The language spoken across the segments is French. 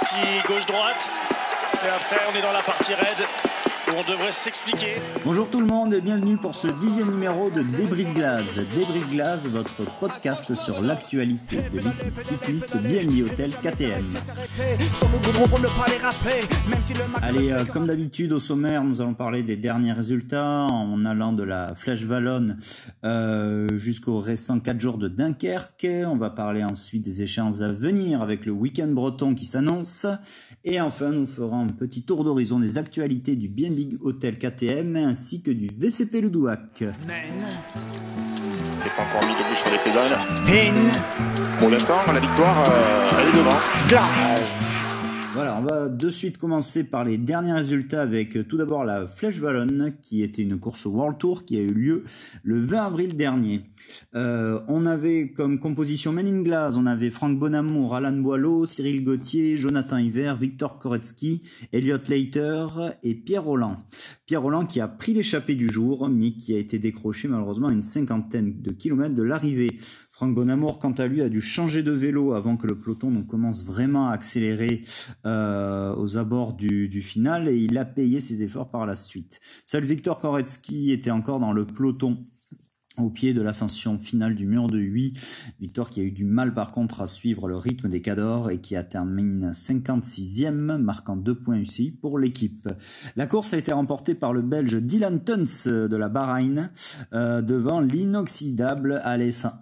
petit gauche-droite. Et après, on est dans la partie raide on devrait s'expliquer. Bonjour tout le monde et bienvenue pour ce dixième numéro de Débrief Glace. Débrief Glace, votre podcast sur l'actualité de l'équipe cycliste BNB Hotel KTM. Allez, euh, comme d'habitude au sommaire, nous allons parler des derniers résultats en allant de la Flèche Wallonne euh, jusqu'aux récents 4 jours de Dunkerque. On va parler ensuite des échéances à venir avec le week-end breton qui s'annonce. Et enfin, nous ferons un petit tour d'horizon des actualités du BNB Hotel KTM ainsi que du VCP Ledouac. C'est pas encore mis debout sur les pédales. Pour l'instant, la victoire, euh, elle est devant. Voilà, on va de suite commencer par les derniers résultats avec euh, tout d'abord la Flèche Wallonne qui était une course World Tour qui a eu lieu le 20 avril dernier. Euh, on avait comme composition Men in Glass, on avait Franck Bonamour, Alan Boileau, Cyril Gauthier, Jonathan Hiver, Victor Koretsky, Elliot Leiter et Pierre Roland. Pierre Roland qui a pris l'échappée du jour mais qui a été décroché malheureusement à une cinquantaine de kilomètres de l'arrivée. Franck Bonamour, quant à lui, a dû changer de vélo avant que le peloton ne commence vraiment à accélérer euh, aux abords du, du, final et il a payé ses efforts par la suite. Seul Victor Koretsky était encore dans le peloton au pied de l'ascension finale du mur de 8. Victor qui a eu du mal par contre à suivre le rythme des Cadors et qui a terminé 56e, marquant 2 points UCI pour l'équipe. La course a été remportée par le Belge Dylan Tuns de la Bahreïn euh, devant l'inoxydable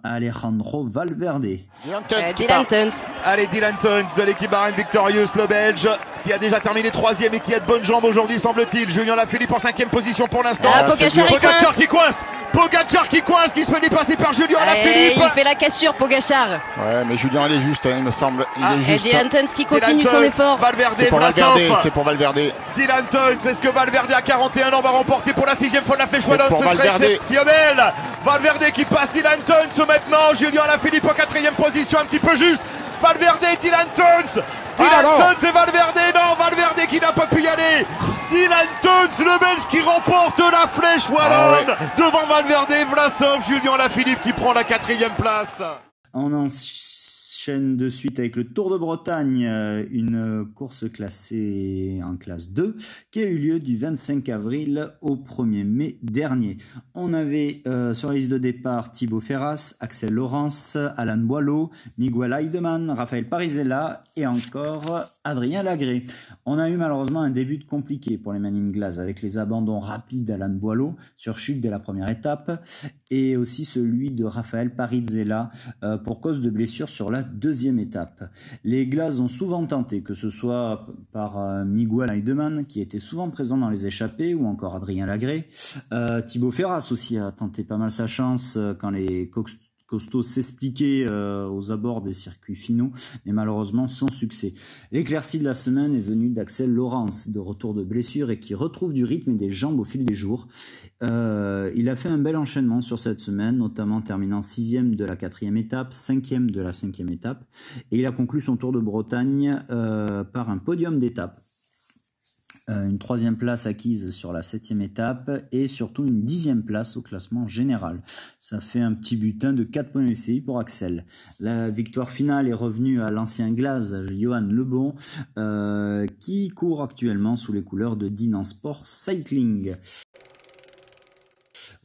Alejandro Valverde. Dylan Tuns. Dylan Tuns. Allez, Dylan Tuns de l'équipe Bahreïn victorieuse, le Belge qui a déjà terminé troisième et qui a de bonnes jambes aujourd'hui semble-t-il. Julien Lafilippe en cinquième position pour l'instant. Ah, Pogacar, Pogacar qui coince. Pogacar qui coince, qui se fait dépasser par Julien Alaphilippe. Il fait la cassure, Pogachar. Ouais, mais Julien, il est juste, hein, il me semble. Il ah, est juste. Et Dylan Tuns qui continue son effort. Valverde, c'est pour Valverde. C'est pour Valverde. Dylan Tuns, est-ce que Valverde à 41 ans va remporter pour la sixième fois de la Ce serait exceptionnel. Valverde qui passe Dylan Tuns maintenant. Julien Alaphilippe en quatrième position, un petit peu juste. Valverde, Dylan Tuns. Dylan ah, Tuns et Valverde. Non, Valverde qui n'a pas pu y aller. Dylan Tuns, le Belge qui remporte la flèche Wallonne ah, ouais. devant Valverde, Vlasov, Julien Lafilippe qui prend la quatrième place. On enchaîne de suite avec le Tour de Bretagne, une course classée en classe 2 qui a eu lieu du 25 avril au 1er mai dernier. On avait euh, sur la liste de départ Thibaut Ferras, Axel Laurence, Alan Boileau, Miguel Heidemann, Raphaël Parisella et encore Adrien Lagré. On a eu malheureusement un début de compliqué pour les Manning Glass avec les abandons rapides d'Alan Boileau sur chute dès la première étape et aussi celui de Raphaël Parizella euh, pour cause de blessure sur la deuxième étape. Les Glass ont souvent tenté, que ce soit par euh, Miguel Heidemann qui était souvent présent dans les échappées ou encore Adrien Lagré. Euh, Thibaut Ferras aussi a tenté pas mal sa chance euh, quand les Cox Costaud s'expliquer euh, aux abords des circuits finaux, mais malheureusement sans succès. L'éclaircie de la semaine est venue d'Axel Laurence, de retour de blessure et qui retrouve du rythme et des jambes au fil des jours. Euh, il a fait un bel enchaînement sur cette semaine, notamment terminant sixième de la quatrième étape, cinquième de la cinquième étape, et il a conclu son tour de Bretagne euh, par un podium d'étape une troisième place acquise sur la septième étape et surtout une dixième place au classement général. Ça fait un petit butin de 4 points UCI pour Axel. La victoire finale est revenue à l'ancien Glaze, Johan Lebon, euh, qui court actuellement sous les couleurs de Dinan Sport Cycling.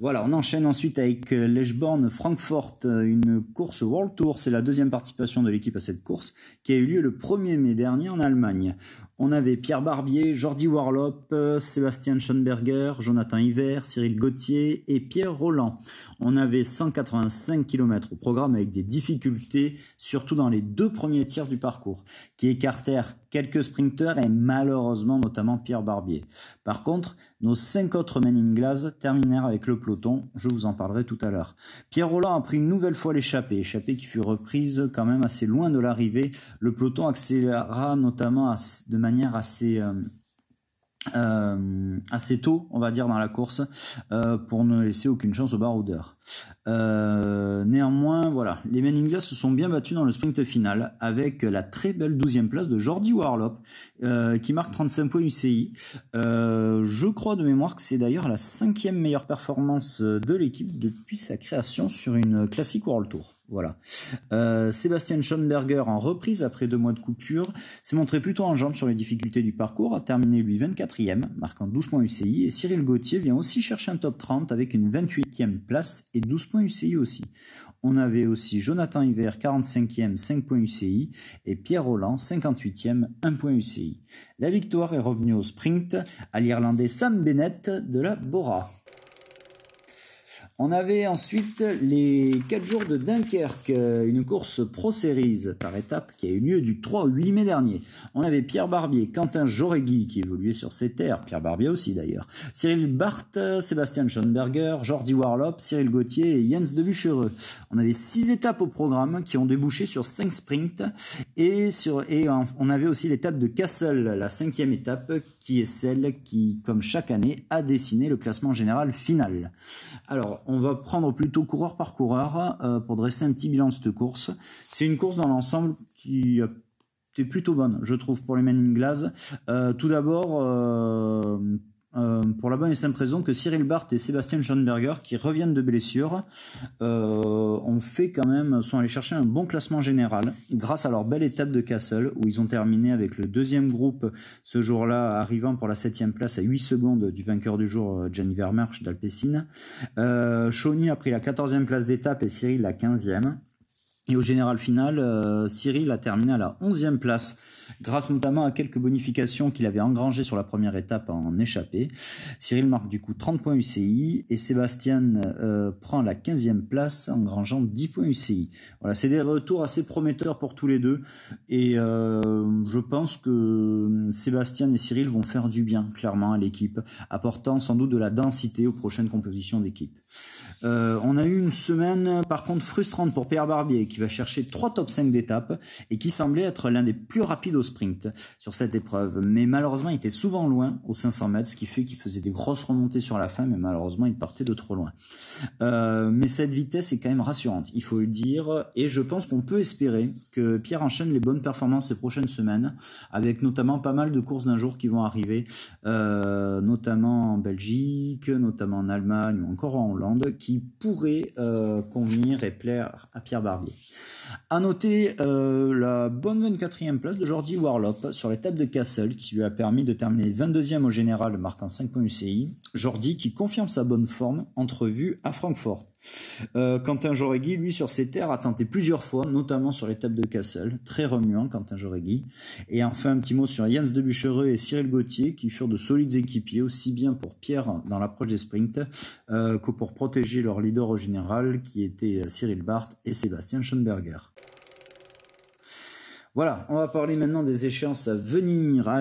Voilà, on enchaîne ensuite avec Lechborn Francfort, une course World Tour. C'est la deuxième participation de l'équipe à cette course qui a eu lieu le 1er mai dernier en Allemagne. On avait Pierre Barbier, Jordi Warlop, Sébastien Schoenberger, Jonathan Hiver, Cyril Gauthier et Pierre Roland. On avait 185 km au programme avec des difficultés, surtout dans les deux premiers tiers du parcours, qui écartèrent quelques sprinteurs et malheureusement notamment Pierre Barbier. Par contre, nos cinq autres men in terminèrent avec le peloton, je vous en parlerai tout à l'heure. Pierre Roland a pris une nouvelle fois l'échappée, échappée qui fut reprise quand même assez loin de l'arrivée. Le peloton accéléra notamment de manière assez... Euh, euh, assez tôt, on va dire, dans la course, euh, pour ne laisser aucune chance au baroudeur. Euh, néanmoins, voilà, les Men in Glass se sont bien battus dans le sprint final avec la très belle 12e place de Jordi Warlop euh, qui marque 35 points UCI. Euh, je crois de mémoire que c'est d'ailleurs la cinquième meilleure performance de l'équipe depuis sa création sur une classique World Tour. Voilà. Euh, Sébastien Schoenberger, en reprise après deux mois de coupure, s'est montré plutôt en jambes sur les difficultés du parcours, a terminé lui 24e, marquant 12 points UCI, et Cyril Gauthier vient aussi chercher un top 30 avec une 28e place et 12 points UCI aussi. On avait aussi Jonathan Hiver, 45e, 5 points UCI, et Pierre Roland, 58e, 1 point UCI. La victoire est revenue au sprint à l'Irlandais Sam Bennett de la Bora. On avait ensuite les 4 jours de Dunkerque, euh, une course Pro Series par étape qui a eu lieu du 3 au 8 mai dernier. On avait Pierre Barbier, Quentin Joregui qui évoluait sur ces terres, Pierre Barbier aussi d'ailleurs, Cyril Barthes, Sébastien Schoenberger, Jordi Warlop, Cyril Gauthier et Jens Debuchereux. On avait 6 étapes au programme qui ont débouché sur 5 sprints et, sur, et on avait aussi l'étape de Kassel, la cinquième étape qui est celle qui, comme chaque année, a dessiné le classement général final. Alors, on va prendre plutôt coureur par coureur euh, pour dresser un petit bilan de cette course. C'est une course dans l'ensemble qui était plutôt bonne, je trouve, pour les Men in. Euh, tout d'abord, euh, euh, pour la bonne et simple raison que Cyril Barth et Sébastien Schoenberger, qui reviennent de blessure, euh, ont fait quand même, sont allés chercher un bon classement général grâce à leur belle étape de Castle où ils ont terminé avec le deuxième groupe ce jour-là, arrivant pour la septième place à 8 secondes du vainqueur du jour, Jenny Vermersch d'Alpecin. Euh, Shawnee a pris la quatorzième place d'étape et Cyril la quinzième. Et au général final, euh, Cyril a terminé à la onzième place grâce notamment à quelques bonifications qu'il avait engrangées sur la première étape en échappée. Cyril marque du coup 30 points UCI et Sébastien euh, prend la 15e place engrangeant 10 points UCI. Voilà, c'est des retours assez prometteurs pour tous les deux et euh, je pense que Sébastien et Cyril vont faire du bien clairement à l'équipe, apportant sans doute de la densité aux prochaines compositions d'équipe. Euh, on a eu une semaine par contre frustrante pour Pierre Barbier qui va chercher trois top 5 d'étape et qui semblait être l'un des plus rapides au sprint sur cette épreuve. Mais malheureusement il était souvent loin aux 500 mètres, ce qui fait qu'il faisait des grosses remontées sur la fin, mais malheureusement il partait de trop loin. Euh, mais cette vitesse est quand même rassurante, il faut le dire, et je pense qu'on peut espérer que Pierre enchaîne les bonnes performances ces prochaines semaines, avec notamment pas mal de courses d'un jour qui vont arriver, euh, notamment en Belgique, notamment en Allemagne ou encore en Hollande, qui pourrait euh, convenir et plaire à Pierre Barbier. À noter euh, la bonne 24e place de Jordi Warlop sur l'étape de Castle qui lui a permis de terminer 22e au général marquant 5 points UCI. Jordi qui confirme sa bonne forme entrevue à Francfort. Euh, Quentin Joregui, lui, sur ses terres, a tenté plusieurs fois, notamment sur l'étape de Castle. Très remuant, Quentin Joregui. Et enfin, un petit mot sur Jens Debuchereux et Cyril Gauthier, qui furent de solides équipiers, aussi bien pour Pierre dans l'approche des sprints, euh, que pour protéger leur leader au général, qui était Cyril Barth et Sébastien Schoenberger. Voilà, on va parler maintenant des échéances à venir.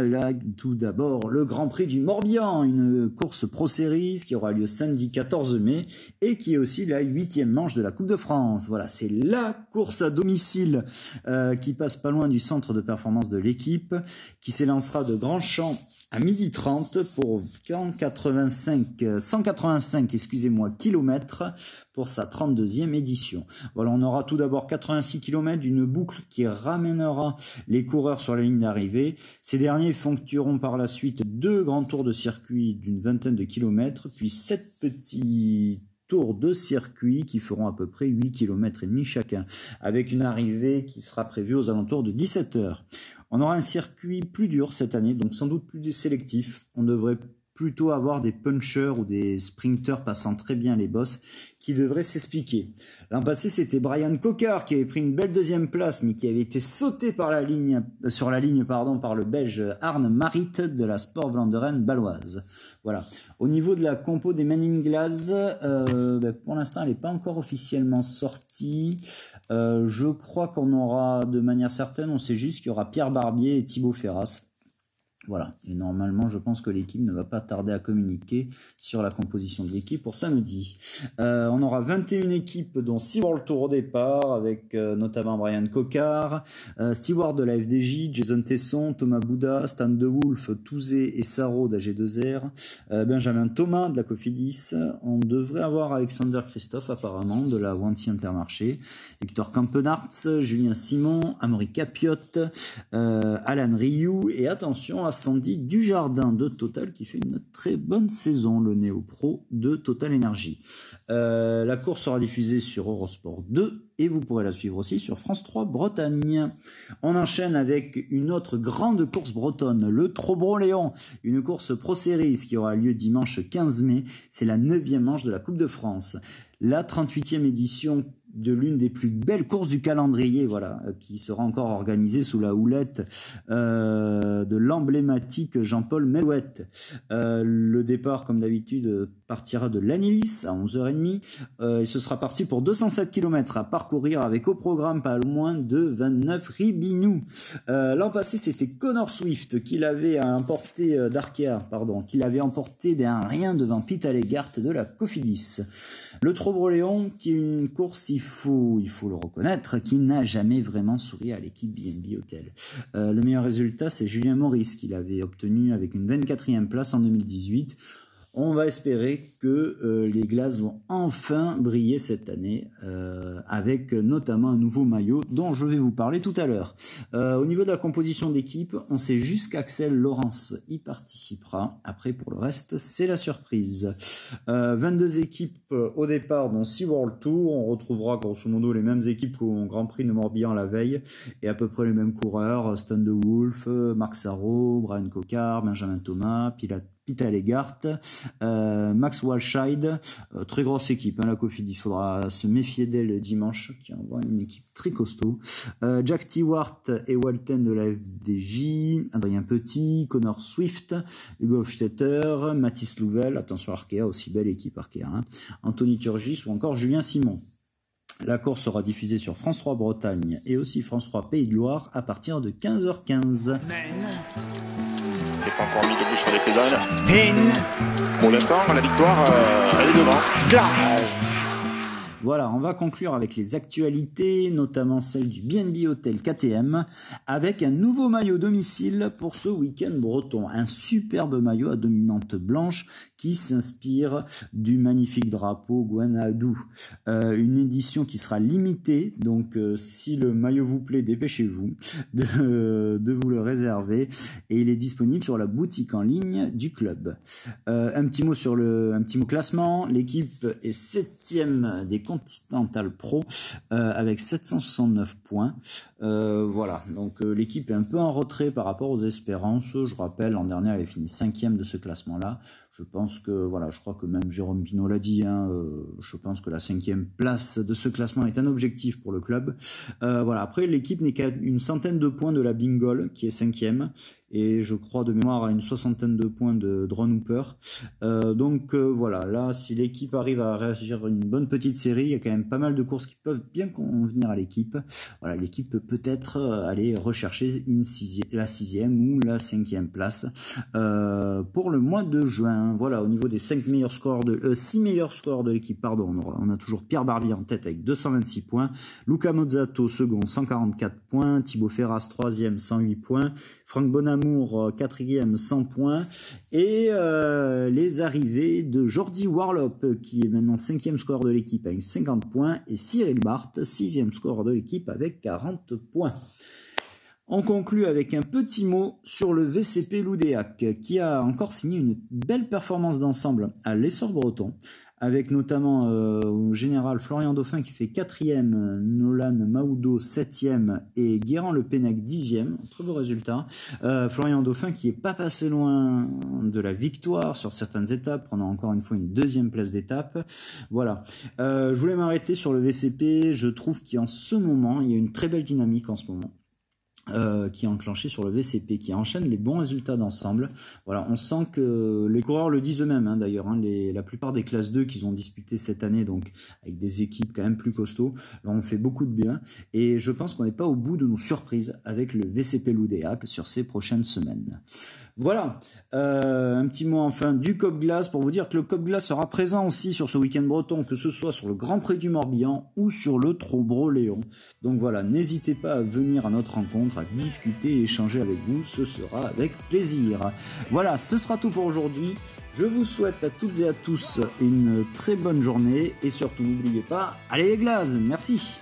Tout d'abord, le Grand Prix du Morbihan, une course Pro Series qui aura lieu samedi 14 mai et qui est aussi la huitième manche de la Coupe de France. Voilà, c'est la course à domicile euh, qui passe pas loin du centre de performance de l'équipe, qui s'élancera de Grand Champ à midi 30 pour 185, 185 excusez-moi, kilomètres pour sa 32e édition. Voilà, on aura tout d'abord 86 km d'une boucle qui ramènera les coureurs sur la ligne d'arrivée. Ces derniers effectueront par la suite deux grands tours de circuit d'une vingtaine de kilomètres, puis sept petits tours de circuit qui feront à peu près 8 km et demi chacun, avec une arrivée qui sera prévue aux alentours de 17 heures. On aura un circuit plus dur cette année, donc sans doute plus sélectif. On devrait plutôt avoir des punchers ou des sprinters passant très bien les bosses qui devraient s'expliquer. L'an passé, c'était Brian Cocard qui avait pris une belle deuxième place, mais qui avait été sauté par la ligne, euh, sur la ligne par le Belge Arne Marit de la Sport Vlaanderen baloise. Voilà. Au niveau de la compo des Men in Glass, euh, ben, pour l'instant, elle n'est pas encore officiellement sortie. Euh, je crois qu'on aura, de manière certaine, on sait juste qu'il y aura Pierre Barbier et Thibaut Ferras. Voilà. Et normalement, je pense que l'équipe ne va pas tarder à communiquer sur la composition de l'équipe pour samedi. Euh, on aura 21 équipes, dont 6 World Tour au départ, avec euh, notamment Brian Cocard, euh, Stewart de la FDJ, Jason Tesson, Thomas Bouda, Stan De Wolf, Touzé et Saro d'AG2R, euh, Benjamin Thomas de la Cofidis. On devrait avoir Alexander Christophe, apparemment, de la Wanty Intermarché, Victor Campenarts, Julien Simon, Amaury Capiot, Alan Rioux, et attention à Sandy Dujardin de Total qui fait une très bonne saison, le Néo Pro de Total Energy. Euh, la course sera diffusée sur Eurosport 2 et vous pourrez la suivre aussi sur France 3 Bretagne. On enchaîne avec une autre grande course bretonne, le Trobro-Léon, une course Pro Series qui aura lieu dimanche 15 mai. C'est la neuvième manche de la Coupe de France. La 38e édition de l'une des plus belles courses du calendrier, voilà, euh, qui sera encore organisée sous la houlette euh, de l'emblématique Jean-Paul Melouette. Euh, le départ, comme d'habitude, partira de l'Anilis à 11h30 et ce sera parti pour 207 km à parcourir avec au programme pas moins de 29 Ribinou. L'an passé, c'était Connor Swift qui l'avait emporté d'Arkea, pardon, qui l'avait emporté d'un rien devant Pete Allegart de la Cofidis. Le Trobroléon, qui est une course, il il faut le reconnaître, qui n'a jamais vraiment souri à l'équipe BNB Hotel. Euh, le meilleur résultat, c'est Julien Maurice, qu'il avait obtenu avec une 24e place en 2018. On va espérer que euh, les glaces vont enfin briller cette année euh, avec notamment un nouveau maillot dont je vais vous parler tout à l'heure. Euh, au niveau de la composition d'équipe, on sait juste qu'Axel Laurence y participera. Après, pour le reste, c'est la surprise. 22 équipes au départ dans 6 World Tour. On retrouvera grosso modo les mêmes équipes qu'au Grand Prix de Morbihan la veille et à peu près les mêmes coureurs. Stone de Wolf, Marc Sarro, Brian Cocard, Benjamin Thomas, Pilate Pita Legart, euh, Max Walscheid, euh, très grosse équipe, hein, la Cofidis, faudra se méfier d'elle dimanche, qui envoie une équipe très costaud. Euh, Jack Stewart et Walton de la FDJ, Adrien Petit, Connor Swift, Hugo Hofstetter, Mathis Louvel, attention Arkea, aussi belle équipe Arkea, hein, Anthony Turgis ou encore Julien Simon. La course sera diffusée sur France 3 Bretagne et aussi France 3 Pays de Loire à partir de 15h15 pas encore mis debout sur les pédales. Pour l'instant, la victoire, euh, elle est devant. Voilà, on va conclure avec les actualités, notamment celle du BNB Hotel KTM, avec un nouveau maillot domicile pour ce week-end breton. Un superbe maillot à dominante blanche qui s'inspire du magnifique drapeau Guanadu. Euh, une édition qui sera limitée, donc euh, si le maillot vous plaît, dépêchez-vous de, vous le réserver. Et il est disponible sur la boutique en ligne du club. Euh, un petit mot sur le, un classement. L'équipe est septième des Continental Pro euh, avec 769 points. Euh, voilà, donc euh, l'équipe est un peu en retrait par rapport aux espérances. Je rappelle, l'an dernier, elle avait fini cinquième de ce classement-là. Je pense que, voilà, je crois que même Jérôme Pinot l'a dit, hein, je pense que la cinquième place de ce classement est un objectif pour le club. voilà, après, l'équipe n'est qu'à une centaine de points de la Bingol, qui est cinquième et je crois de mémoire à une soixantaine de points de Drone Hooper. Euh, donc euh, voilà, là, si l'équipe arrive à réagir une bonne petite série, il y a quand même pas mal de courses qui peuvent bien convenir à l'équipe. Voilà, l'équipe peut peut-être euh, aller rechercher une la sixième ou la cinquième place pour le mois de juin. Voilà, au niveau des cinq meilleurs scores de, six meilleurs scores de l'équipe, pardon, on, a toujours Pierre Barbier en tête avec 226 points, Luca Mozzato second 144 points, Thibaut Ferras troisième 108 points, Franck Bonamour, euh, quatrième, 100 points. Et euh, les arrivées de Jordi Warlop, qui est maintenant cinquième score de l'équipe avec 50 points. Et Cyril Barthes, sixième score de l'équipe avec 40 points. On conclut avec un petit mot sur le VCP Loudéac, qui a encore signé une belle performance d'ensemble à l'essor breton avec notamment euh, au général Florian Dauphin qui fait quatrième, Nolan Maoudo septième et Guérin Le Pennec dixième. Très beau résultat. Euh, Florian Dauphin qui est pas passé loin de la victoire sur certaines étapes, prenant encore une fois une deuxième place d'étape. Voilà. Euh, je voulais m'arrêter sur le VCP. Je trouve qu'en ce moment, il y a une très belle dynamique en ce moment. Euh, qui est enclenché sur le VCP, qui enchaîne les bons résultats d'ensemble. Voilà, on sent que les coureurs le disent eux-mêmes hein, d'ailleurs. Hein, la plupart des classes 2 qu'ils ont disputé cette année, donc avec des équipes quand même plus costauds, là on fait beaucoup de bien. Et je pense qu'on n'est pas au bout de nos surprises avec le VCP Loudéac sur ces prochaines semaines. Voilà, euh, un petit mot enfin du Cop Glace pour vous dire que le Cop Glace sera présent aussi sur ce week-end breton, que ce soit sur le Grand Prix du Morbihan ou sur le Trobro Léon. Donc voilà, n'hésitez pas à venir à notre rencontre, à discuter et échanger avec vous, ce sera avec plaisir. Voilà, ce sera tout pour aujourd'hui. Je vous souhaite à toutes et à tous une très bonne journée et surtout n'oubliez pas, allez les glaces, merci